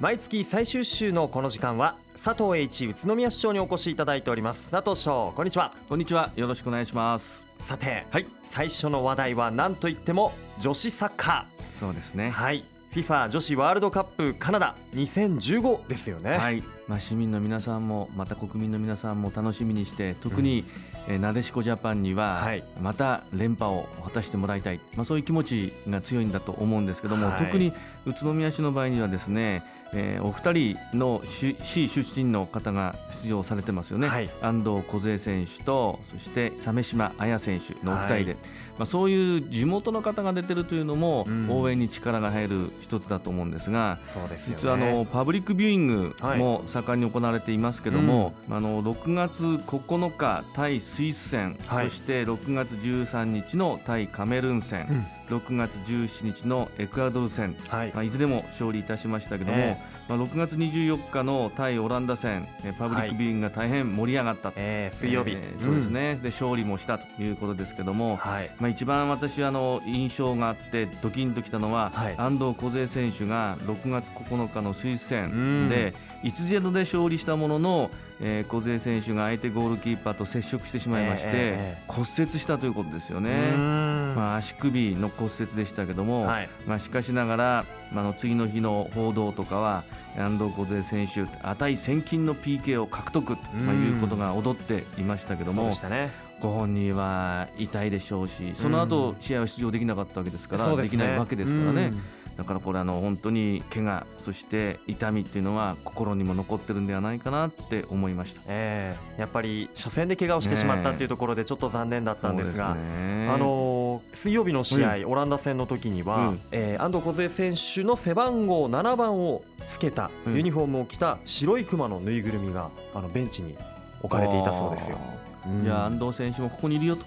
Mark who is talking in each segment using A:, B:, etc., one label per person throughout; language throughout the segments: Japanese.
A: 毎月最終週のこの時間は佐藤栄一宇都宮市長にお越しいただいております。佐藤市長こんにちは。
B: こんにちは。よろしくお願いします。
A: さて、
B: はい。
A: 最初の話題は何といっても女子サッカ
B: そうですね。
A: ーはい。FIFA 女子ワールドカップカナダ2015ですよね、
B: はい、まあ、市民の皆さんもまた国民の皆さんも楽しみにして特に、えーなでしこジャパンには
A: はい。
B: また連覇を果たしてもらいたい、まあ、そういう気持ちが強いんだと思うんですけども、
A: はい。
B: 特に宇都宮市の場合にはですね、えーお二人の市市出身の方が出場されてますよね、
A: はい。
B: 安藤梢選手とそして鮫島彩選手のお二人で、
A: はい。
B: まあ、そういう地元の方が出てるというのも
A: うん。
B: 応援に力が入る一つだと思うんですが、
A: そうですよね。
B: 実はあのパブリックビューイング
A: はい。
B: も盛んに行われていますけども、あの6月9日対スイス戦、
A: はい。
B: そして6月13日の対カメルーン戦、
A: うん
B: 6月17日のエクアドル戦、
A: はい。
B: まあ、いずれも勝利いたしましたけども、
A: え
B: まあ、6月24日の対オランダ戦。えパブリックビューイングが大変盛り上がったと、
A: えー水曜日、
B: えーそうですね、で勝利もしたということですけども、
A: はい。
B: まあ、一番私はあの印象があってドキンときたのは、
A: はい。
B: 安藤梢選手が6月9日のスイス
A: うん。
B: 戦で1-0で勝利したものの、えー、梢選手が相手ゴールキーパーと接触してしまいまして、
A: ええええ
B: 骨折したということですよ
A: う
B: ね。まあ、足首の骨折でしたけども、
A: はい。
B: まあ、しかしながら、まあ、あの次の日の報道とかは安藤梢選手値千金の PK を獲得と、いうことが踊っていましたけどもご本人は痛いでしょうしその後試合は出場できなかったわけですから、ですきないわけですからね。
A: うん
B: だからこれあの本当に怪我そして痛みっていうのは心にも残ってるんではないかなって思いました。
A: ええやっぱり初戦で怪我をしてしまったっていうところでちょっと残念だったんですが、
B: ね。
A: あのー水曜日の試合、オランダ戦の時には、
B: うん。
A: えー安藤梢選手の背番号7番をつけた
B: うん
A: ユニフォームを着た白いクマのぬいぐるみがあのベンチに置かれていたそうですよ。うん。
B: じゃあ安藤選手もここにいるよと、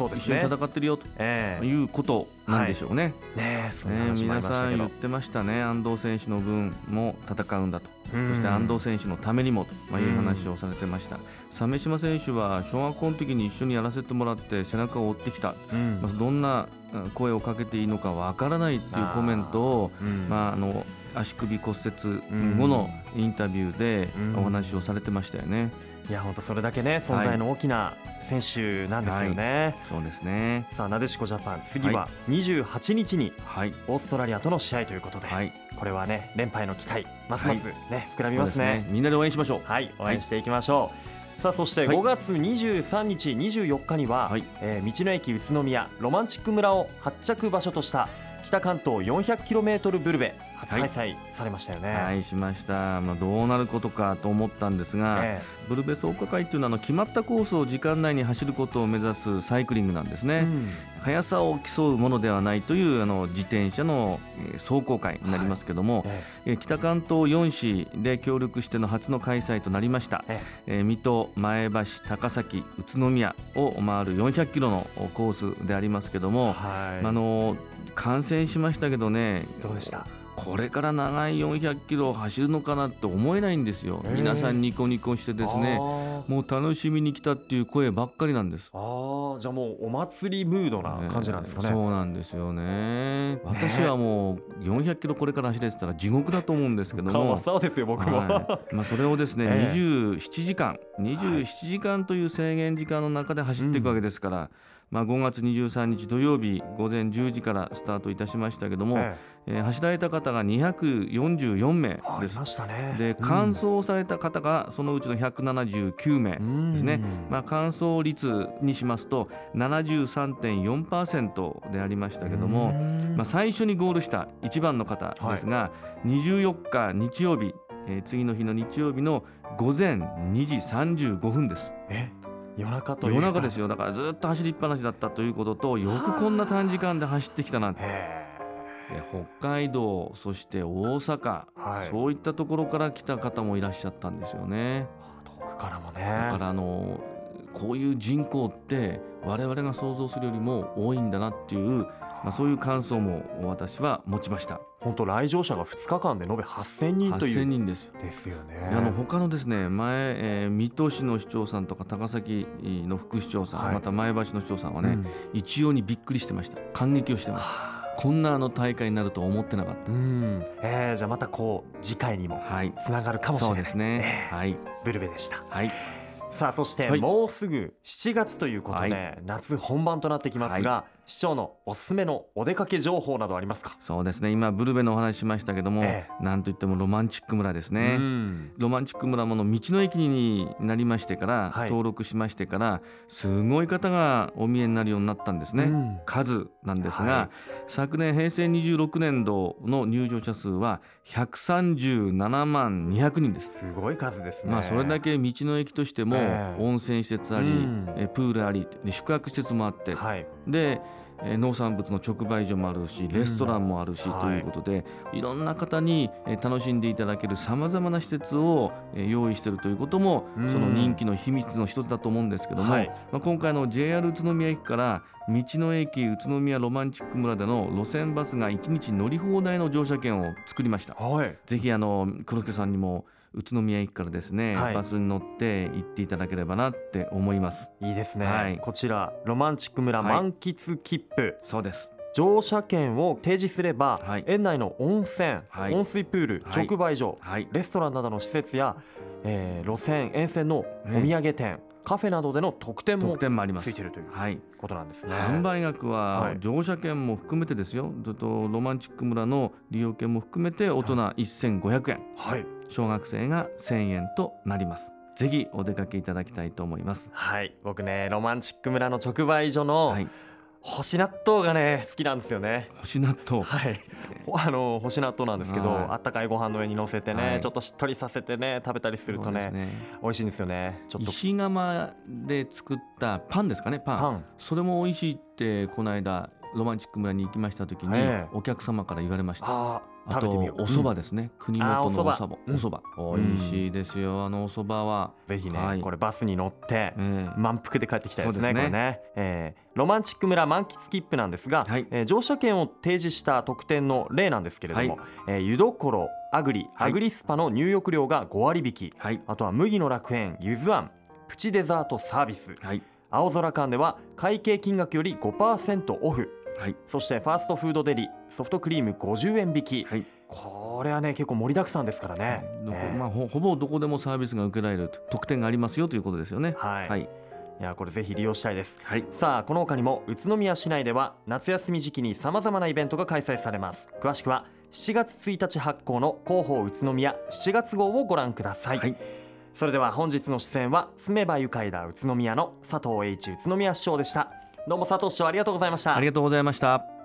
A: そうですね。
B: 戦ってるよと
A: ええ。
B: いうことなんでしょうね。
A: ねえそんな
B: ね、
A: 話もあ
B: 皆さん言っ。てましたね、安藤選手の分も戦うんだと、
A: うん。
B: そして安藤選手のためにもと、いう話をされてました、鮫島選手は小学校の時に一緒にやらせてもらって背中を追ってきた、
A: うん。
B: まあ、どんなうん声をかけていいのかわからないっていうコメントを、
A: うん。
B: まあ、あの足首骨折後のインタビューで
A: うん。
B: お話をされてましたよね。
A: いや本当それだけね存在の大きな選手なんですよね。
B: そうですね。
A: さあなでしこジャパン次は28日に
B: はい、
A: オーストラリアとの試合ということで、
B: はい、
A: これはね連覇への期待ますますね、膨らみますね。
B: ですみんなで応援しましょう。
A: はい応援していきましょう、さあそして
B: はい。
A: 5月23日24日には、
B: はい。
A: えー道の駅宇都宮ロマンチック村を発着場所とした北関東 400km ブルベ初開催されましたよね、
B: はい、しました、まあ、どうなることかと思ったんですが、
A: え
B: ブルベスオカ会というのはあの決まったコースを時間内に走ることを目指すサイクリングなんです
A: え
B: ね、
A: うん。
B: 速さを競うものではないというあの自転車のえー走行会になりますけども、
A: え
B: えー北関東4市で協力しての初の開催となりました、
A: え
B: え。ー水戸、前橋、高崎、宇都宮を回る400キロのコースでありますけども、
A: はい、
B: あの観戦しましたけどね
A: どうでした？
B: これから長い400キロを走るのかなって思えないんですよ、皆さんニコニコしてですね。
A: あー。
B: もう楽しみに来たっていう声ばっかりなんです。
A: あー。じゃあもうお祭りムードな感じなんですかね、
B: えーそうなんですよね。私はもう400キロこれから走れてたら地獄だと思うんですけども。
A: そうですよ僕も、
B: はい。まあ、それをですね、
A: ええ。
B: 27時間。27時間という制限時間の中で走っていくわけですから、まあ、5月23日土曜日午前10時からスタートいたしましたけども、
A: え
B: え。ー走られた方が244名です。
A: したね。
B: で完走された方がそのうちの179名ですね、まあ、完走率にしますと73.4%でありましたけども、まあ、最初にゴールした1番の方ですが、24日日曜日、えー次の日の日曜日の午前2時35分です。
A: え夜中という
B: 夜中ですよ。だからずっと走りっぱなしだったということとよくこんな短時間で走ってきたなって。北海道そして大阪、
A: えはい。
B: そういったところから来た方もいらっしゃったんですよね。
A: 遠くからもね。
B: だからあのこういう人口って我々が想像するよりも多いんだなっていう、まあ、そういう感想も私は持ちました。
A: 本当来場者が2日間で延べ8000人とい
B: 8000
A: う
B: 人ですよ。
A: ですよね
B: あの他のですね前、えー水戸市の市長さんとか高崎の副市長さん、
A: はい。
B: また前橋の市長さんはね、
A: うん。
B: 一様にびっくりしてました。感激をしてました。こんなあの大会になると思ってなかった。
A: うん、えー、じゃあまたこう次回にも
B: はい、
A: つながるかもしれない。
B: そうですね。
A: え
B: はい、
A: ブルベでした。
B: はい、
A: さあそして
B: はい。
A: もうすぐ7月ということで、
B: は
A: 夏本番となってきますが、市長のおすすめのお出かけ情報などありますか？
B: そうですね。今ブルベのお話ししましたけども、
A: え
B: なんといってもロマンチック村ですね。
A: うん。
B: ロマンチック村もの道の駅になりましてから、
A: はい。
B: 登録しましてからすごい方がお見えになるようになったんですね、
A: うん。
B: 数なんですが、
A: はい。
B: 昨年平成26年度の入場者数は137万200人です。
A: すごい数ですね。
B: まあそれだけ道の駅としても
A: ええ。
B: 温泉施設あり、
A: うん。
B: えプールありで宿泊施設もあって、
A: はい
B: でえー農産物の直売所もあるしレストランもあるし、
A: うん
B: ということで、い、ろんな方にえー楽しんでいただけるさまざまな施設をえー用意しているということも
A: うん。
B: その人気の秘密の一つだと思うんですけども、
A: はい。
B: まあ、今回の JR 宇都宮駅から道の駅宇都宮ロマンチック村での路線バスが1日乗り放題の乗車券を作りました。
A: はい。
B: ぜひあの黒助さんにも宇都宮駅からですね、
A: はい。
B: バスに乗って行っていただければなって思います。
A: いいですね、
B: はい。
A: こちらロマンチック村
B: はい。
A: 満喫切符、
B: そうです。
A: 乗車券を提示すれば、
B: はい。
A: 園内の温泉、
B: はい。
A: 温水プール、
B: はい。
A: 直売所、
B: はい。
A: レストランなどの施設や、えー路線沿線のお土産店、カフェなどでの特典も
B: 特典もあります。
A: ついてるという
B: はい。
A: ことなんですね。
B: 販売額
A: は
B: はい。乗車券も含めてですよ、ずっとロマンチック村の利用券も含めて大人1500円、
A: はい、
B: 小学生が1000円となります。ぜひお出かけいただきたいと思います。
A: はい、僕ねロマンチック村の直売所の
B: はい。
A: 干し納豆がね好きなんですよね。
B: 干し納豆。
A: はい、あの干し納豆なんですけど、
B: はい
A: あったかいご飯の上に乗せてね、
B: はい
A: ちょっとしっとりさせてね食べたりすると
B: そうです
A: ね美味しいんですよね。ちょっと
B: 石窯で作ったパンですかね、パン。
A: パン
B: それも美味しいってこの間ロマンチック村に行きました時に
A: ええ。
B: お客様から言われました。
A: あ
B: と。お蕎麦
A: うん
B: ですね、国本のお
A: お蕎麦。
B: 蕎麦、お蕎麦、美味しいですよ、あのお蕎麦は。
A: ぜひね、
B: はい。
A: これバスに乗って
B: ええ。
A: 満腹で帰ってきたいですね。
B: ね。
A: これね、えーロマンチック村満喫切符なんですが、乗車券を提示した特典の例なんですけれども、湯どころアグリ、
B: はい。
A: アグリスパの入浴料が5割引き、
B: はい、
A: あとは麦の楽園ゆずあんプチデザートサービス、
B: はい、
A: 青空館では会計金額より5%オフ、
B: はい、
A: そしてファーストフードデリソフトクリーム50円引き、
B: はい。
A: これはね結構盛りだくさんですからね。
B: まあ、ほほぼどこでもサービスが受けられる特典がありますよということですよね。
A: はい、、
B: はい。い、
A: やこれぜひ利用したいです。
B: はい、
A: さあこの他にも宇都宮市内では夏休み時期にさまざまなイベントが開催されます。詳しくは7月1日発行の広報宇都宮7月号をご覧ください、
B: はい。
A: それでは本日の出演は住めば愉快だ宇都宮の佐藤栄一宇都宮市長でしたどうも佐藤市長ありがとうございました
B: ありがとうございました。